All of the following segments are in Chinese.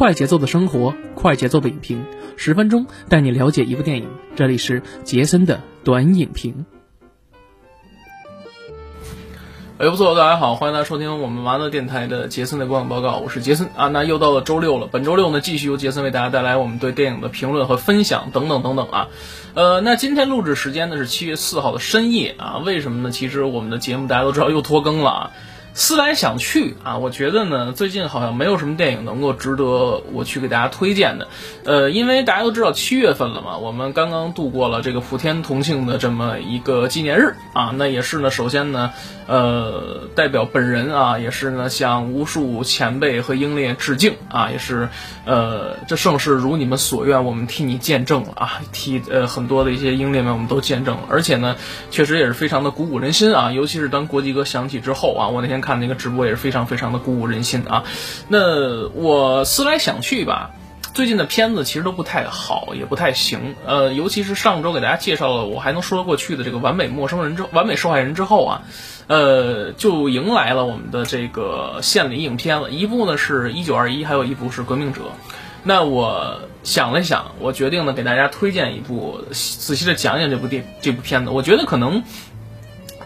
快节奏的生活，快节奏的影评，十分钟带你了解一部电影。这里是杰森的短影评。哎，不错，大家好，欢迎大家收听我们完了电台的杰森的观影报告，我是杰森啊。那又到了周六了，本周六呢，继续由杰森为大家带来我们对电影的评论和分享等等等等啊。呃，那今天录制时间呢是七月四号的深夜啊。为什么呢？其实我们的节目大家都知道又拖更了啊。思来想去啊，我觉得呢，最近好像没有什么电影能够值得我去给大家推荐的。呃，因为大家都知道七月份了嘛，我们刚刚度过了这个普天同庆的这么一个纪念日啊。那也是呢，首先呢，呃，代表本人啊，也是呢，向无数前辈和英烈致敬啊，也是，呃，这盛世如你们所愿，我们替你见证了啊，替呃很多的一些英烈们我们都见证了，而且呢，确实也是非常的鼓舞人心啊，尤其是当国际歌响起之后啊，我那天。看那个直播也是非常非常的鼓舞人心啊！那我思来想去吧，最近的片子其实都不太好，也不太行。呃，尤其是上周给大家介绍了我还能说得过去的这个完美陌生人之完美受害人之后啊，呃，就迎来了我们的这个献礼影片了。一部呢是一九二一，还有一部是革命者。那我想了想，我决定呢给大家推荐一部，仔细的讲讲这部电这部片子。我觉得可能。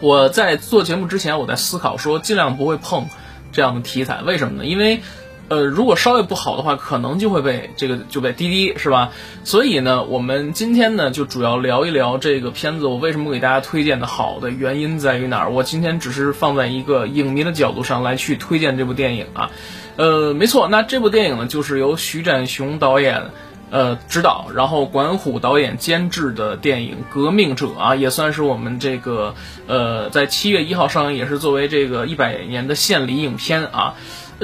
我在做节目之前，我在思考说，尽量不会碰这样的题材。为什么呢？因为，呃，如果稍微不好的话，可能就会被这个就被滴滴，是吧？所以呢，我们今天呢，就主要聊一聊这个片子。我为什么给大家推荐的好的原因在于哪儿？我今天只是放在一个影迷的角度上来去推荐这部电影啊。呃，没错，那这部电影呢，就是由徐展雄导演。呃，指导，然后管虎导演监制的电影《革命者》啊，也算是我们这个呃，在七月一号上映，也是作为这个一百年的献礼影片啊。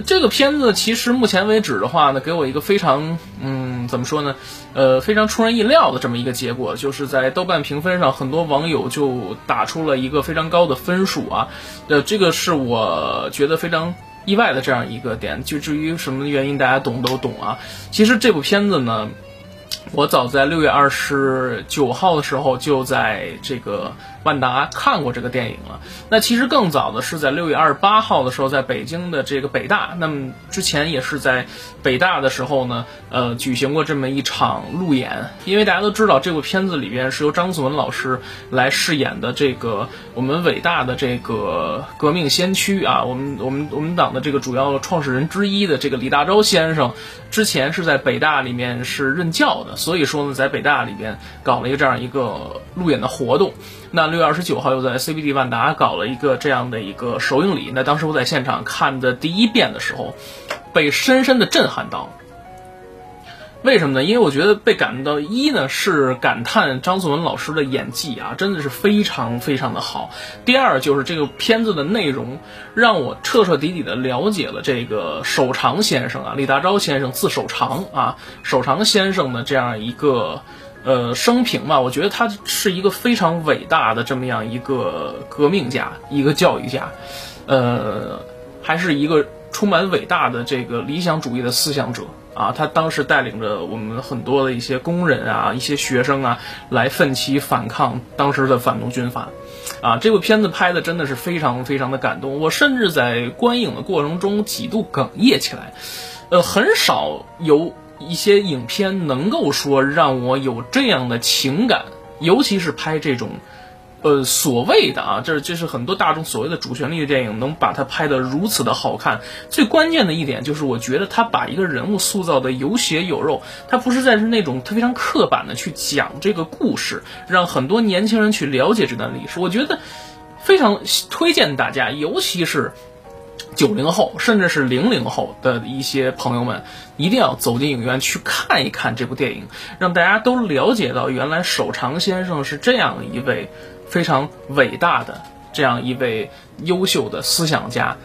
这个片子其实目前为止的话呢，给我一个非常嗯，怎么说呢？呃，非常出人意料的这么一个结果，就是在豆瓣评分上，很多网友就打出了一个非常高的分数啊。呃，这个是我觉得非常。意外的这样一个点，就至于什么原因，大家懂都懂啊。其实这部片子呢。我早在六月二十九号的时候就在这个万达看过这个电影了。那其实更早的是在六月二十八号的时候，在北京的这个北大。那么之前也是在北大的时候呢，呃，举行过这么一场路演。因为大家都知道，这部片子里边是由张颂文老师来饰演的这个我们伟大的这个革命先驱啊，我们我们我们党的这个主要创始人之一的这个李大钊先生，之前是在北大里面是任教的。所以说呢，在北大里边搞了一个这样一个路演的活动，那六月二十九号又在 CBD 万达搞了一个这样的一个首映礼。那当时我在现场看的第一遍的时候，被深深的震撼到。为什么呢？因为我觉得被感到一呢是感叹张颂文老师的演技啊，真的是非常非常的好。第二就是这个片子的内容让我彻彻底底的了解了这个守长先生啊，李大钊先生字守长啊，守长先生的这样一个呃生平吧。我觉得他是一个非常伟大的这么样一个革命家，一个教育家，呃，还是一个充满伟大的这个理想主义的思想者。啊，他当时带领着我们很多的一些工人啊，一些学生啊，来奋起反抗当时的反动军阀，啊，这部片子拍的真的是非常非常的感动，我甚至在观影的过程中几度哽咽起来，呃，很少有一些影片能够说让我有这样的情感，尤其是拍这种。呃，所谓的啊，这这是很多大众所谓的主旋律的电影，能把它拍得如此的好看。最关键的一点就是，我觉得他把一个人物塑造的有血有肉，他不是在是那种他非常刻板的去讲这个故事，让很多年轻人去了解这段历史。我觉得非常推荐大家，尤其是九零后甚至是零零后的一些朋友们，一定要走进影院去看一看这部电影，让大家都了解到原来守常先生是这样一位。非常伟大的这样一位优秀的思想家、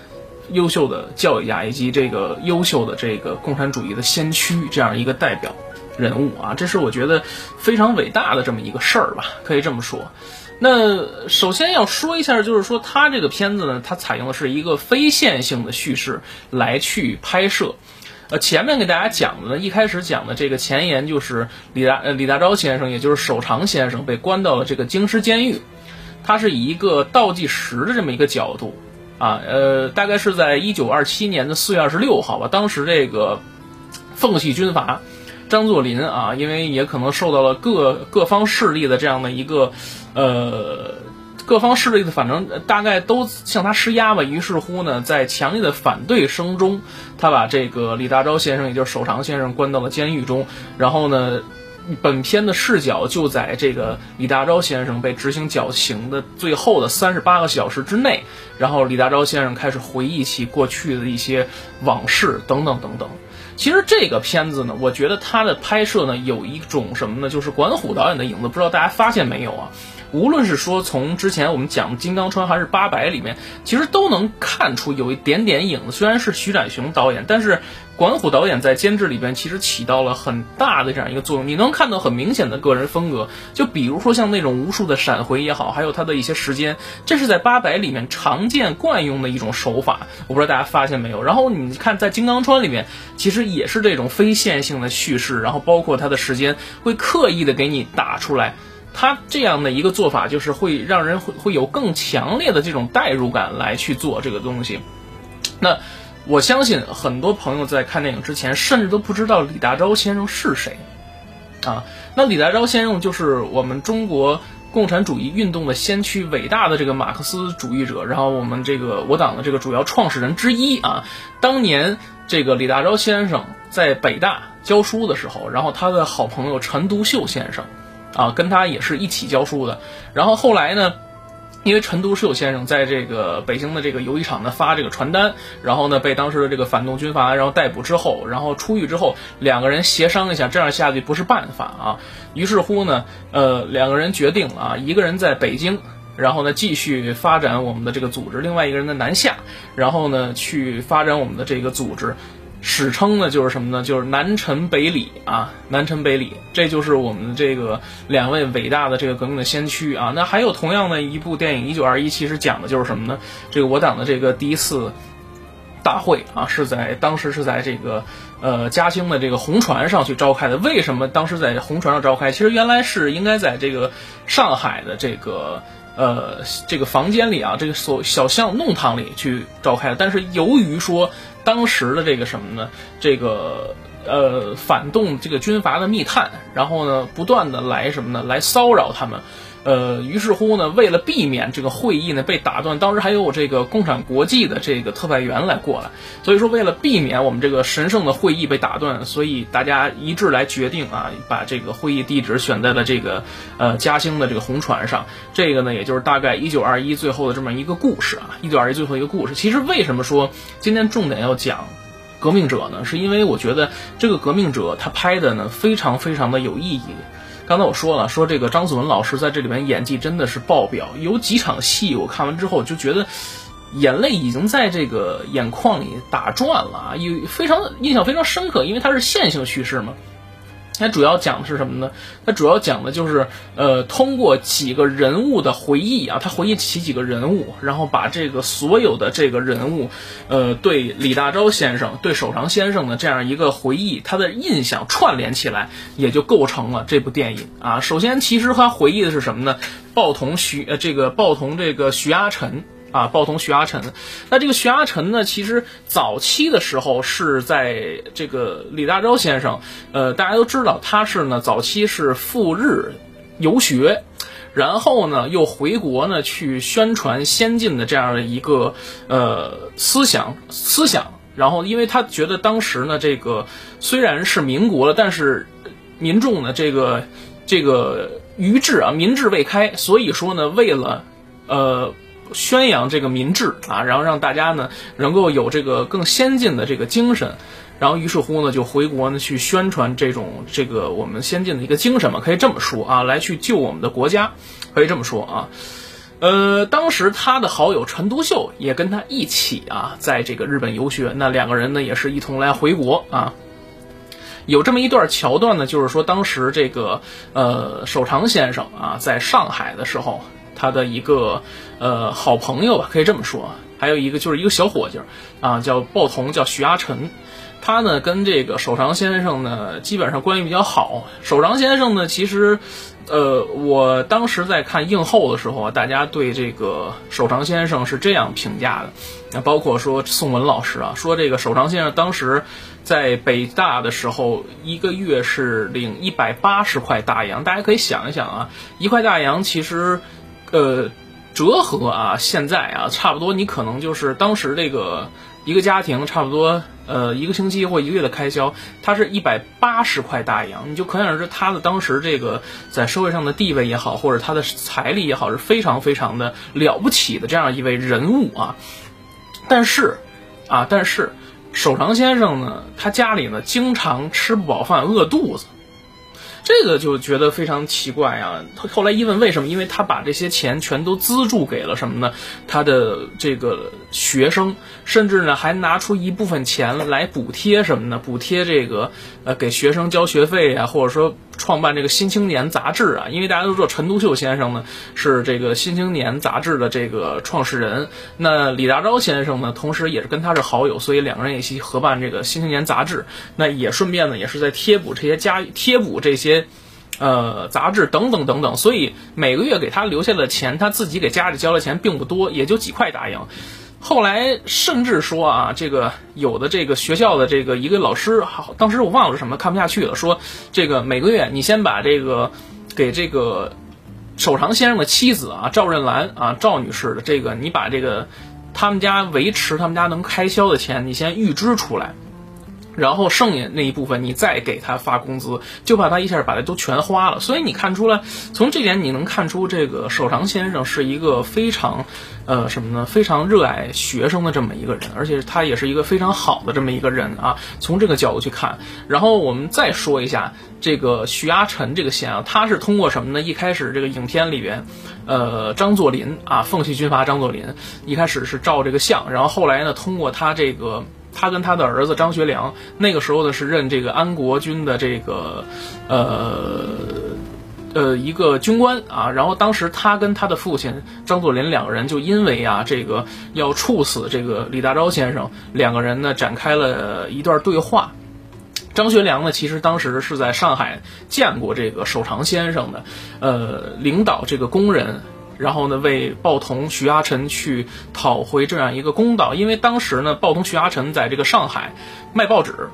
优秀的教育家，以及这个优秀的这个共产主义的先驱这样一个代表人物啊，这是我觉得非常伟大的这么一个事儿吧，可以这么说。那首先要说一下，就是说他这个片子呢，它采用的是一个非线性的叙事来去拍摄。呃，前面给大家讲的呢，一开始讲的这个前言就是李大呃李大钊先生，也就是守常先生被关到了这个京师监狱。他是以一个倒计时的这么一个角度，啊，呃，大概是在一九二七年的四月二十六号吧。当时这个奉系军阀张作霖啊，因为也可能受到了各各方势力的这样的一个呃各方势力的，反正大概都向他施压吧。于是乎呢，在强烈的反对声中，他把这个李大钊先生，也就是守常先生关到了监狱中。然后呢，本片的视角就在这个李大钊先生被执行绞刑的最后的三十八个小时之内。然后李大钊先生开始回忆起过去的一些往事，等等等等。其实这个片子呢，我觉得它的拍摄呢有一种什么呢？就是管虎导演的影子，不知道大家发现没有啊？无论是说从之前我们讲《金刚川》还是《八佰》里面，其实都能看出有一点点影子。虽然是徐展雄导演，但是管虎导演在监制里边其实起到了很大的这样一个作用。你能看到很明显的个人风格，就比如说像那种无数的闪回也好，还有他的一些时间，这是在《八佰》里面常见惯用的一种手法。我不知道大家发现没有？然后你看在《金刚川》里面，其实也是这种非线性的叙事，然后包括它的时间会刻意的给你打出来。他这样的一个做法，就是会让人会会有更强烈的这种代入感来去做这个东西。那我相信很多朋友在看电影之前，甚至都不知道李大钊先生是谁啊。那李大钊先生就是我们中国共产主义运动的先驱，伟大的这个马克思主义者，然后我们这个我党的这个主要创始人之一啊。当年这个李大钊先生在北大教书的时候，然后他的好朋友陈独秀先生。啊，跟他也是一起教书的。然后后来呢，因为陈独秀先生在这个北京的这个游艺场呢发这个传单，然后呢被当时的这个反动军阀然后逮捕之后，然后出狱之后，两个人协商一下，这样下去不是办法啊。于是乎呢，呃，两个人决定啊，一个人在北京，然后呢继续发展我们的这个组织，另外一个人在南下，然后呢去发展我们的这个组织。史称呢就是什么呢？就是南陈北李啊，南陈北李，这就是我们这个两位伟大的这个革命的先驱啊。那还有同样的一部电影《一九二一》，其实讲的就是什么呢？这个我党的这个第一次大会啊，是在当时是在这个呃嘉兴的这个红船上去召开的。为什么当时在红船上召开？其实原来是应该在这个上海的这个。呃，这个房间里啊，这个所小巷弄堂里去召开，但是由于说当时的这个什么呢，这个呃反动这个军阀的密探，然后呢不断的来什么呢，来骚扰他们。呃，于是乎呢，为了避免这个会议呢被打断，当时还有这个共产国际的这个特派员来过来，所以说为了避免我们这个神圣的会议被打断，所以大家一致来决定啊，把这个会议地址选在了这个呃嘉兴的这个红船上。这个呢，也就是大概一九二一最后的这么一个故事啊，一九二一最后一个故事。其实为什么说今天重点要讲革命者呢？是因为我觉得这个革命者他拍的呢非常非常的有意义。刚才我说了，说这个张子文老师在这里面演技真的是爆表，有几场戏我看完之后就觉得眼泪已经在这个眼眶里打转了啊，有非常印象非常深刻，因为它是线性叙事嘛。它主要讲的是什么呢？它主要讲的就是，呃，通过几个人物的回忆啊，他回忆起几个人物，然后把这个所有的这个人物，呃，对李大钊先生、对守长先生的这样一个回忆，他的印象串联起来，也就构成了这部电影啊。首先，其实他回忆的是什么呢？报同徐，呃，这个报同这个徐阿晨。啊，报童徐阿臣，那这个徐阿臣呢，其实早期的时候是在这个李大钊先生，呃，大家都知道他是呢，早期是赴日游学，然后呢又回国呢去宣传先进的这样的一个呃思想思想，然后因为他觉得当时呢这个虽然是民国了，但是民众呢这个这个愚智啊民智未开，所以说呢为了呃。宣扬这个民智啊，然后让大家呢能够有这个更先进的这个精神，然后于是乎呢就回国呢去宣传这种这个我们先进的一个精神嘛，可以这么说啊，来去救我们的国家，可以这么说啊。呃，当时他的好友陈独秀也跟他一起啊，在这个日本游学，那两个人呢也是一同来回国啊。有这么一段桥段呢，就是说当时这个呃守常先生啊在上海的时候。他的一个呃好朋友吧，可以这么说，还有一个就是一个小伙计啊，叫鲍同，叫徐阿晨。他呢跟这个守长先生呢基本上关系比较好。守长先生呢，其实，呃，我当时在看映后的时候啊，大家对这个守长先生是这样评价的，那包括说宋文老师啊，说这个守长先生当时在北大的时候，一个月是领一百八十块大洋。大家可以想一想啊，一块大洋其实，呃，折合啊，现在啊，差不多你可能就是当时这个。一个家庭差不多，呃，一个星期或一个月的开销，他是一百八十块大洋，你就可想而知他的当时这个在社会上的地位也好，或者他的财力也好，是非常非常的了不起的这样一位人物啊。但是，啊，但是，守长先生呢，他家里呢经常吃不饱饭，饿肚子。这个就觉得非常奇怪啊！后来一问为什么，因为他把这些钱全都资助给了什么呢？他的这个学生，甚至呢还拿出一部分钱来补贴什么呢？补贴这个呃给学生交学费啊，或者说。创办这个《新青年》杂志啊，因为大家都知道陈独秀先生呢是这个《新青年》杂志的这个创始人，那李大钊先生呢，同时也是跟他是好友，所以两个人一起合办这个《新青年》杂志，那也顺便呢也是在贴补这些家贴补这些，呃杂志等等等等，所以每个月给他留下的钱，他自己给家里交的钱并不多，也就几块大洋。后来甚至说啊，这个有的这个学校的这个一个老师，好，当时我忘了是什么，看不下去了，说这个每个月你先把这个给这个首长先生的妻子啊，赵任兰啊，赵女士的这个，你把这个他们家维持他们家能开销的钱，你先预支出来。然后剩下那一部分，你再给他发工资，就怕他一下把它都全花了。所以你看出来，从这点你能看出，这个守长先生是一个非常，呃，什么呢？非常热爱学生的这么一个人，而且他也是一个非常好的这么一个人啊。从这个角度去看，然后我们再说一下这个徐阿晨这个线啊，他是通过什么呢？一开始这个影片里边，呃，张作霖啊，奉系军阀张作霖，一开始是照这个相，然后后来呢，通过他这个。他跟他的儿子张学良，那个时候呢是任这个安国军的这个，呃，呃一个军官啊。然后当时他跟他的父亲张作霖两个人就因为啊这个要处死这个李大钊先生，两个人呢展开了一段对话。张学良呢其实当时是在上海见过这个守长先生的，呃，领导这个工人。然后呢，为鲍同、徐阿臣去讨回这样一个公道，因为当时呢，鲍同、徐阿臣在这个上海卖报纸，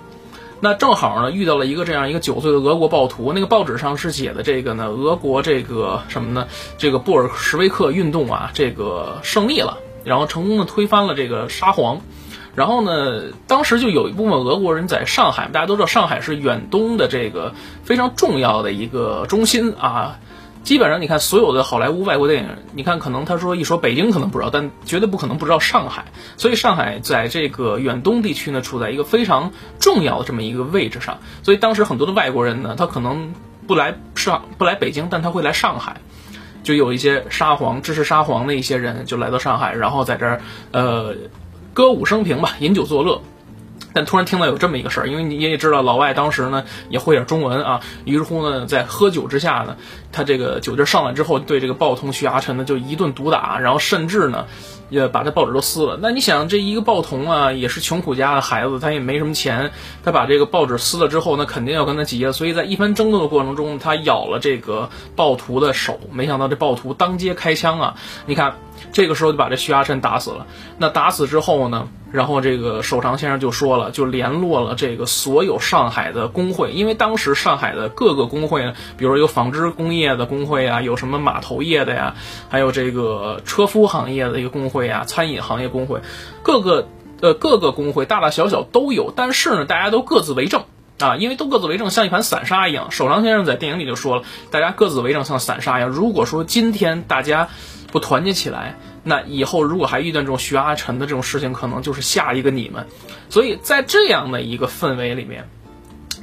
那正好呢遇到了一个这样一个九岁的俄国暴徒，那个报纸上是写的这个呢，俄国这个什么呢？这个布尔什维克运动啊，这个胜利了，然后成功的推翻了这个沙皇，然后呢，当时就有一部分俄国人在上海，大家都知道上海是远东的这个非常重要的一个中心啊。基本上，你看所有的好莱坞外国电影，你看可能他说一说北京可能不知道，但绝对不可能不知道上海。所以上海在这个远东地区呢，处在一个非常重要的这么一个位置上。所以当时很多的外国人呢，他可能不来上不来北京，但他会来上海，就有一些沙皇支持沙皇的一些人就来到上海，然后在这儿呃歌舞升平吧，饮酒作乐。但突然听到有这么一个事儿，因为你也知道老外当时呢也会点中文啊，于是乎呢在喝酒之下呢，他这个酒劲上来之后，对这个鲍同徐阿臣呢就一顿毒打，然后甚至呢也把这报纸都撕了。那你想这一个报童啊也是穷苦家的孩子，他也没什么钱，他把这个报纸撕了之后，那肯定要跟他急了。所以在一番争斗的过程中，他咬了这个暴徒的手，没想到这暴徒当街开枪啊！你看这个时候就把这徐阿臣打死了。那打死之后呢？然后这个守长先生就说了，就联络了这个所有上海的工会，因为当时上海的各个工会呢，比如说有纺织工业的工会啊，有什么码头业的呀，还有这个车夫行业的一个工会啊，餐饮行业工会，各个呃各个工会大大小小都有，但是呢，大家都各自为政啊，因为都各自为政，像一盘散沙一样。守长先生在电影里就说了，大家各自为政，像散沙一样。如果说今天大家不团结起来，那以后如果还遇到这种徐阿晨的这种事情，可能就是下一个你们。所以在这样的一个氛围里面，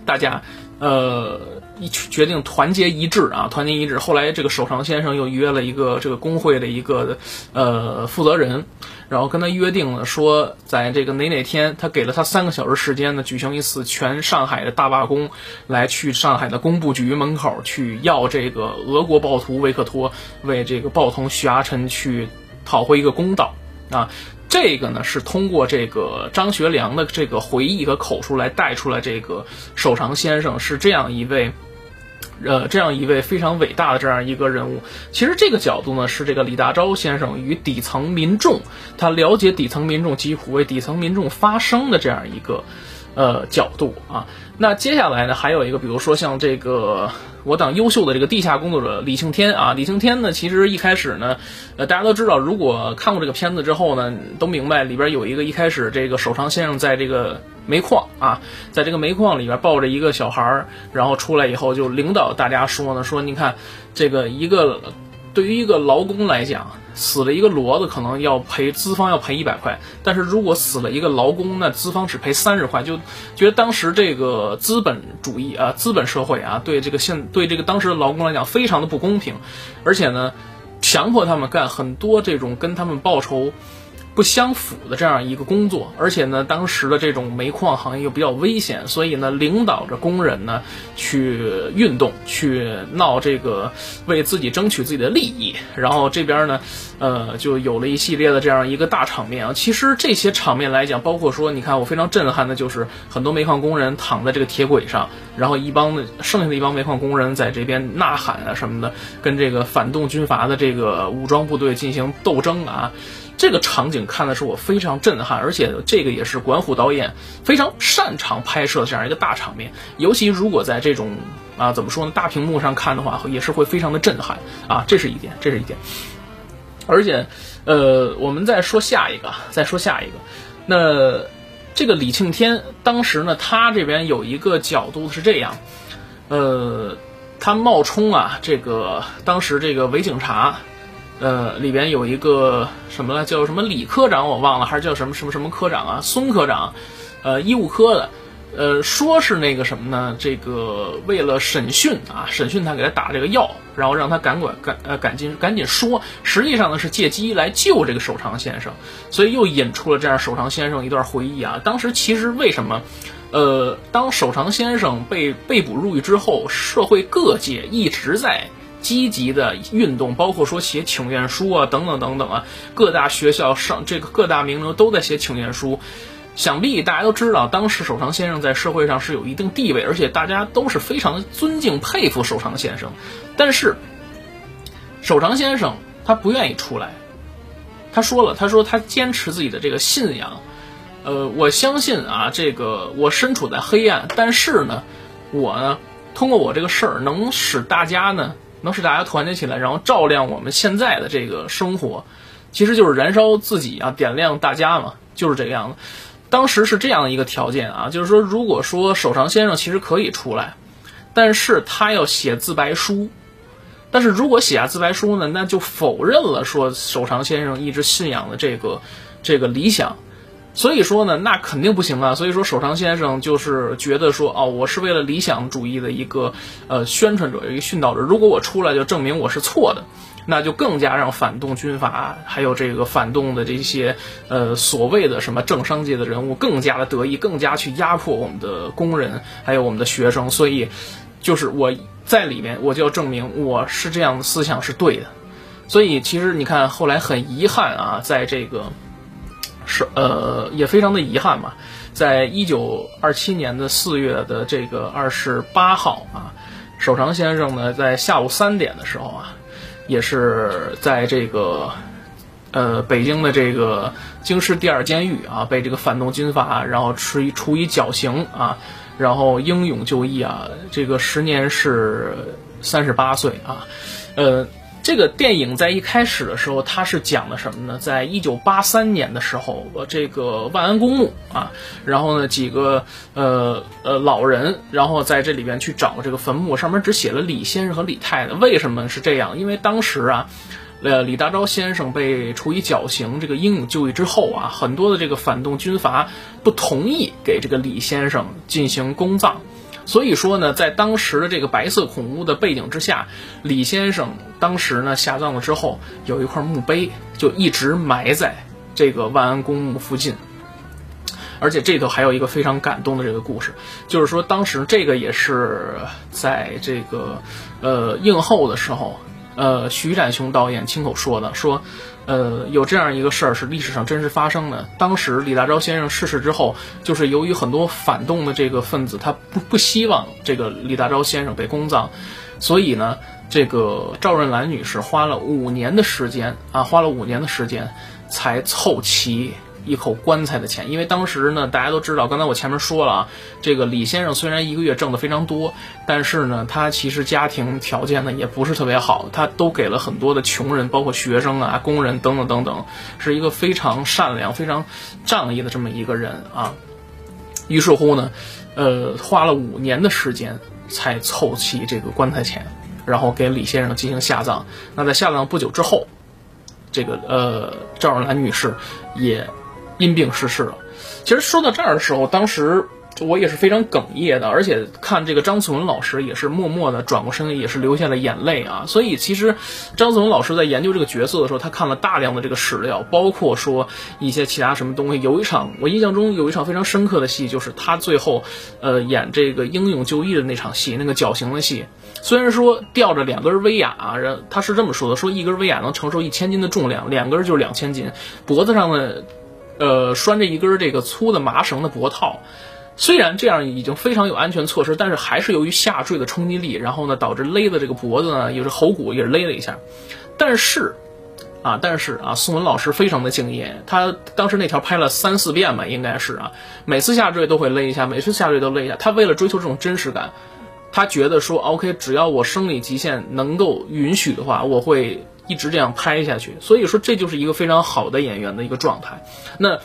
大家呃一决定团结一致啊，团结一致。后来这个守长先生又约了一个这个工会的一个呃负责人，然后跟他约定了说，在这个哪哪天，他给了他三个小时时间呢，举行一次全上海的大罢工，来去上海的工部局门口去要这个俄国暴徒维克托为这个暴徒徐阿晨去。讨回一个公道，啊，这个呢是通过这个张学良的这个回忆和口述来带出来，这个守常先生是这样一位。呃，这样一位非常伟大的这样一个人物，其实这个角度呢，是这个李大钊先生与底层民众，他了解底层民众疾苦，为底层民众发声的这样一个呃角度啊。那接下来呢，还有一个，比如说像这个我党优秀的这个地下工作者李庆天啊，李庆天呢，其实一开始呢，呃，大家都知道，如果看过这个片子之后呢，都明白里边有一个一开始这个守常先生在这个。煤矿啊，在这个煤矿里边抱着一个小孩儿，然后出来以后就领导大家说呢，说你看这个一个对于一个劳工来讲，死了一个骡子可能要赔资方要赔一百块，但是如果死了一个劳工，那资方只赔三十块，就觉得当时这个资本主义啊，资本社会啊，对这个现对这个当时的劳工来讲非常的不公平，而且呢，强迫他们干很多这种跟他们报酬。不相符的这样一个工作，而且呢，当时的这种煤矿行业又比较危险，所以呢，领导着工人呢去运动，去闹这个，为自己争取自己的利益。然后这边呢，呃，就有了一系列的这样一个大场面啊。其实这些场面来讲，包括说，你看我非常震撼的就是很多煤矿工人躺在这个铁轨上，然后一帮的剩下的一帮煤矿工人在这边呐喊啊什么的，跟这个反动军阀的这个武装部队进行斗争啊。这个场景看的是我非常震撼，而且这个也是管虎导演非常擅长拍摄这样一个大场面，尤其如果在这种啊怎么说呢大屏幕上看的话，也是会非常的震撼啊，这是一点，这是一点。而且，呃，我们再说下一个，再说下一个，那这个李庆天当时呢，他这边有一个角度是这样，呃，他冒充啊这个当时这个伪警察。呃，里边有一个什么了，叫什么李科长，我忘了，还是叫什么什么什么科长啊？孙科长，呃，医务科的，呃，说是那个什么呢？这个为了审讯啊，审讯他给他打这个药，然后让他赶管赶呃赶紧赶紧说，实际上呢是借机来救这个守常先生，所以又引出了这样守常先生一段回忆啊。当时其实为什么，呃，当守常先生被被捕入狱之后，社会各界一直在。积极的运动，包括说写请愿书啊，等等等等啊，各大学校上这个各大名流都在写请愿书。想必大家都知道，当时守常先生在社会上是有一定地位，而且大家都是非常尊敬佩服守常先生。但是，守常先生他不愿意出来，他说了，他说他坚持自己的这个信仰。呃，我相信啊，这个我身处在黑暗，但是呢，我呢，通过我这个事儿，能使大家呢。能使大家团结起来，然后照亮我们现在的这个生活，其实就是燃烧自己啊，点亮大家嘛，就是这个样子。当时是这样的一个条件啊，就是说，如果说守常先生其实可以出来，但是他要写自白书，但是如果写下自白书呢，那就否认了说守常先生一直信仰的这个这个理想。所以说呢，那肯定不行啊。所以说，守常先生就是觉得说，哦，我是为了理想主义的一个呃宣传者，一个殉道者。如果我出来就证明我是错的，那就更加让反动军阀还有这个反动的这些呃所谓的什么政商界的人物更加的得意，更加去压迫我们的工人还有我们的学生。所以，就是我在里面，我就要证明我是这样的思想是对的。所以，其实你看，后来很遗憾啊，在这个。是呃，也非常的遗憾嘛，在一九二七年的四月的这个二十八号啊，守常先生呢，在下午三点的时候啊，也是在这个呃北京的这个京师第二监狱啊，被这个反动军阀然后处以处以绞刑啊，然后英勇就义啊，这个时年是三十八岁啊，呃。这个电影在一开始的时候，它是讲的什么呢？在一九八三年的时候，这个万安公墓啊，然后呢几个呃呃老人，然后在这里边去找这个坟墓，上面只写了李先生和李太太。为什么是这样？因为当时啊，呃李大钊先生被处以绞刑，这个英勇就义之后啊，很多的这个反动军阀不同意给这个李先生进行公葬。所以说呢，在当时的这个白色恐怖的背景之下，李先生当时呢下葬了之后，有一块墓碑就一直埋在这个万安公墓附近。而且这头还有一个非常感动的这个故事，就是说当时这个也是在这个呃映后的时候，呃，徐展雄导演亲口说的，说，呃，有这样一个事儿是历史上真实发生的。当时李大钊先生逝世之后，就是由于很多反动的这个分子，他不不希望这个李大钊先生被公葬，所以呢，这个赵润兰女士花了五年的时间啊，花了五年的时间才凑齐。一口棺材的钱，因为当时呢，大家都知道，刚才我前面说了啊，这个李先生虽然一个月挣的非常多，但是呢，他其实家庭条件呢也不是特别好，他都给了很多的穷人，包括学生啊、工人等等等等，是一个非常善良、非常仗义的这么一个人啊。于是乎呢，呃，花了五年的时间才凑齐这个棺材钱，然后给李先生进行下葬。那在下葬不久之后，这个呃赵若兰女士也。因病逝世了。其实说到这儿的时候，当时我也是非常哽咽的，而且看这个张颂文老师也是默默的转过身，也是流下了眼泪啊。所以其实张颂文老师在研究这个角色的时候，他看了大量的这个史料，包括说一些其他什么东西。有一场我印象中有一场非常深刻的戏，就是他最后呃演这个英勇就义的那场戏，那个绞刑的戏。虽然说吊着两根威亚，啊人他是这么说的：说一根威亚能承受一千斤的重量，两根就是两千斤，脖子上的。呃，拴着一根这个粗的麻绳的脖套，虽然这样已经非常有安全措施，但是还是由于下坠的冲击力，然后呢导致勒的这个脖子呢，也是喉骨也是勒了一下。但是，啊，但是啊，宋文老师非常的敬业，他当时那条拍了三四遍吧，应该是啊，每次下坠都会勒一下，每次下坠都勒一下。他为了追求这种真实感，他觉得说，OK，只要我生理极限能够允许的话，我会。一直这样拍下去，所以说这就是一个非常好的演员的一个状态。那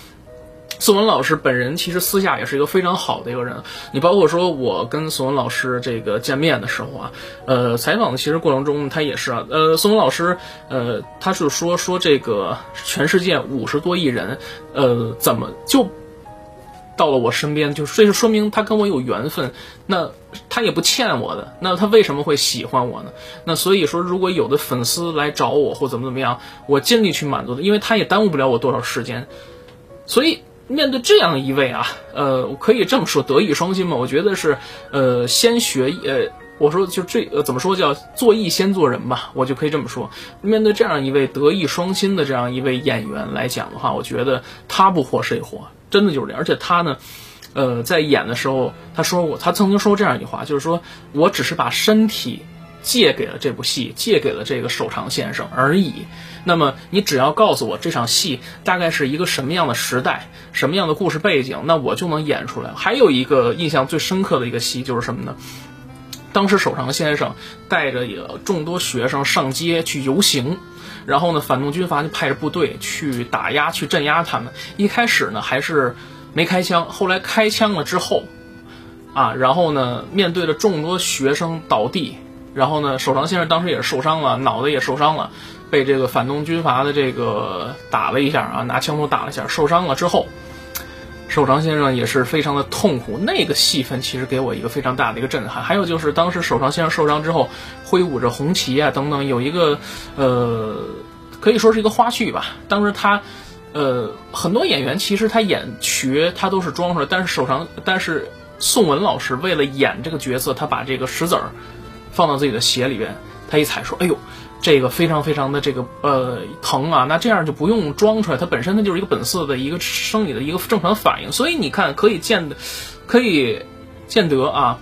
宋文老师本人其实私下也是一个非常好的一个人。你包括说我跟宋文老师这个见面的时候啊，呃，采访的其实过程中他也是啊，呃，宋文老师，呃，他是说说这个全世界五十多亿人，呃，怎么就？到了我身边，就是这就说明他跟我有缘分，那他也不欠我的，那他为什么会喜欢我呢？那所以说，如果有的粉丝来找我或怎么怎么样，我尽力去满足他，因为他也耽误不了我多少时间。所以面对这样一位啊，呃，可以这么说，德艺双馨嘛，我觉得是，呃，先学呃，我说就这呃怎么说叫做艺先做人吧，我就可以这么说。面对这样一位德艺双馨的这样一位演员来讲的话，我觉得他不火谁火。真的就是这样，而且他呢，呃，在演的时候，他说过，他曾经说过这样一句话，就是说我只是把身体借给了这部戏，借给了这个守长先生而已。那么你只要告诉我这场戏大概是一个什么样的时代，什么样的故事背景，那我就能演出来。还有一个印象最深刻的一个戏就是什么呢？当时守长先生带着众多学生上街去游行。然后呢，反动军阀就派着部队去打压、去镇压他们。一开始呢，还是没开枪，后来开枪了之后，啊，然后呢，面对着众多学生倒地，然后呢，首长先生当时也是受伤了，脑袋也受伤了，被这个反动军阀的这个打了一下啊，拿枪头打了一下，受伤了之后。守长先生也是非常的痛苦，那个戏份其实给我一个非常大的一个震撼。还有就是当时守长先生受伤之后，挥舞着红旗啊等等，有一个呃，可以说是一个花絮吧。当时他，呃，很多演员其实他演瘸他都是装出来，但是守长，但是宋文老师为了演这个角色，他把这个石子儿放到自己的鞋里边，他一踩说：“哎呦。”这个非常非常的这个呃疼啊，那这样就不用装出来，它本身它就是一个本色的一个生理的一个正常反应，所以你看可以见的，可以见得啊，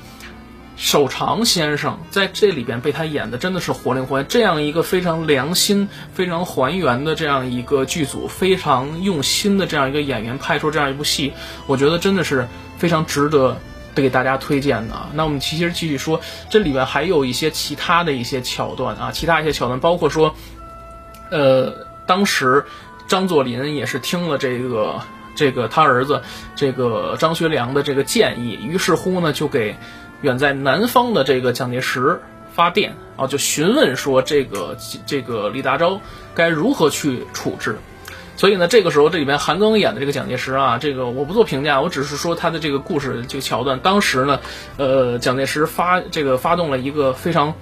守长先生在这里边被他演的真的是活灵活现，这样一个非常良心、非常还原的这样一个剧组，非常用心的这样一个演员拍出这样一部戏，我觉得真的是非常值得。给大家推荐的，那我们其实继续说，这里面还有一些其他的一些桥段啊，其他一些桥段，包括说，呃，当时张作霖也是听了这个这个他儿子这个张学良的这个建议，于是乎呢，就给远在南方的这个蒋介石发电啊，就询问说这个这个李大钊该如何去处置。所以呢，这个时候这里边韩庚演的这个蒋介石啊，这个我不做评价，我只是说他的这个故事这个桥段。当时呢，呃，蒋介石发这个发动了一个非常，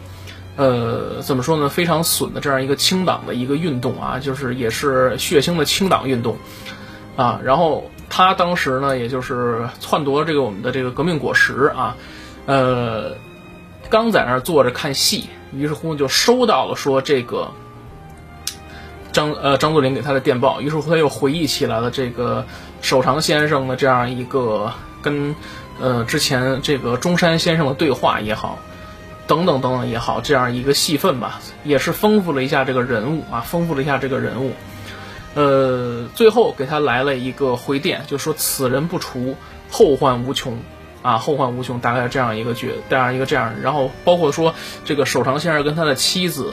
呃，怎么说呢，非常损的这样一个清党的一个运动啊，就是也是血腥的清党运动啊。然后他当时呢，也就是篡夺这个我们的这个革命果实啊，呃，刚在那儿坐着看戏，于是乎就收到了说这个张呃张作霖给他的电报，于是乎他又回忆起来了这个守常先生的这样一个跟呃之前这个中山先生的对话也好，等等等等也好，这样一个戏份吧，也是丰富了一下这个人物啊，丰富了一下这个人物。呃，最后给他来了一个回电，就说此人不除，后患无穷。啊，后患无穷，大概这样一个角，这样一个这样，然后包括说这个守常先生跟他的妻子，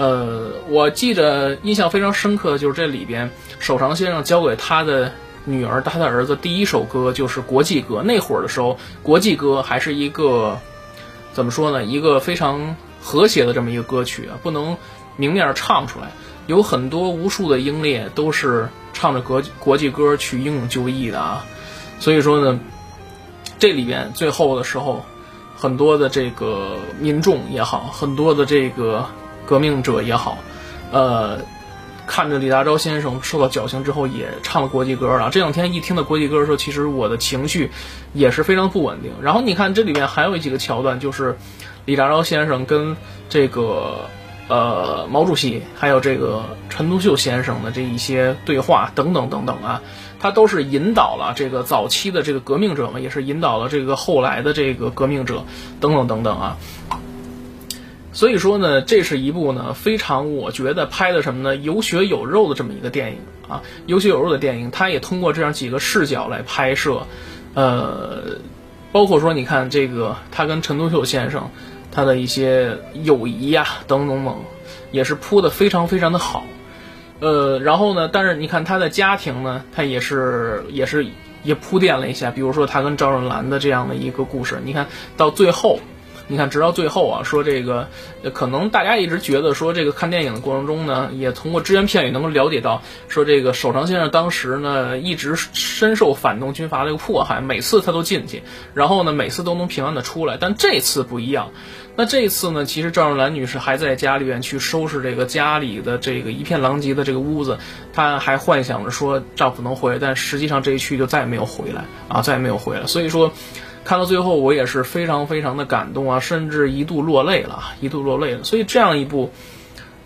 呃，我记得印象非常深刻的，就是这里边守常先生教给他的女儿，他的儿子第一首歌就是国际歌。那会儿的时候，国际歌还是一个怎么说呢？一个非常和谐的这么一个歌曲啊，不能明面唱出来，有很多无数的英烈都是唱着国国际歌去英勇就义的啊，所以说呢。这里边最后的时候，很多的这个民众也好，很多的这个革命者也好，呃，看着李大钊先生受到绞刑之后，也唱了国际歌了。这两天一听到国际歌的时候，其实我的情绪也是非常不稳定。然后你看这里面还有几个桥段，就是李大钊先生跟这个呃毛主席，还有这个陈独秀先生的这一些对话等等等等啊。他都是引导了这个早期的这个革命者嘛，也是引导了这个后来的这个革命者，等等等等啊。所以说呢，这是一部呢非常我觉得拍的什么呢有血有肉的这么一个电影啊，有血有肉的电影，它也通过这样几个视角来拍摄，呃，包括说你看这个他跟陈独秀先生他的一些友谊呀，等等等，也是铺的非常非常的好。呃，然后呢？但是你看他的家庭呢，他也是也是也铺垫了一下，比如说他跟赵润兰的这样的一个故事。你看到最后，你看直到最后啊，说这个可能大家一直觉得说这个看电影的过程中呢，也通过只言片语能够了解到，说这个守常先生当时呢一直深受反动军阀的一个迫害，每次他都进去，然后呢每次都能平安的出来，但这次不一样。那这次呢？其实赵润兰女士还在家里边去收拾这个家里的这个一片狼藉的这个屋子，她还幻想着说丈夫能回来，但实际上这一去就再也没有回来啊，再也没有回来。所以说，看到最后我也是非常非常的感动啊，甚至一度落泪了，一度落泪了。所以这样一部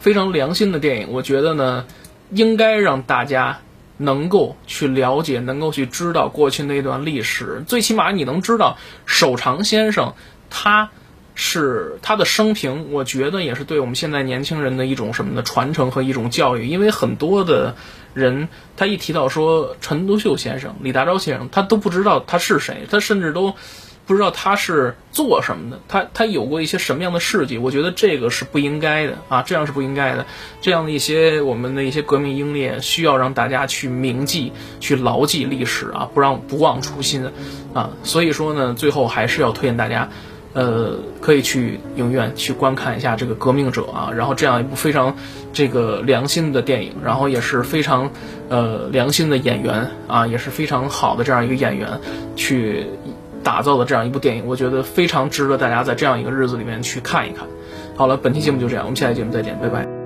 非常良心的电影，我觉得呢，应该让大家能够去了解，能够去知道过去那段历史。最起码你能知道守常先生他。是他的生平，我觉得也是对我们现在年轻人的一种什么的传承和一种教育。因为很多的人，他一提到说陈独秀先生、李大钊先生，他都不知道他是谁，他甚至都不知道他是做什么的，他他有过一些什么样的事迹。我觉得这个是不应该的啊，这样是不应该的。这样的一些我们的一些革命英烈，需要让大家去铭记、去牢记历史啊，不让不忘初心啊。所以说呢，最后还是要推荐大家。呃，可以去影院去观看一下这个《革命者》啊，然后这样一部非常这个良心的电影，然后也是非常呃良心的演员啊，也是非常好的这样一个演员去打造的这样一部电影，我觉得非常值得大家在这样一个日子里面去看一看。好了，本期节目就这样，我们下期节目再见，拜拜。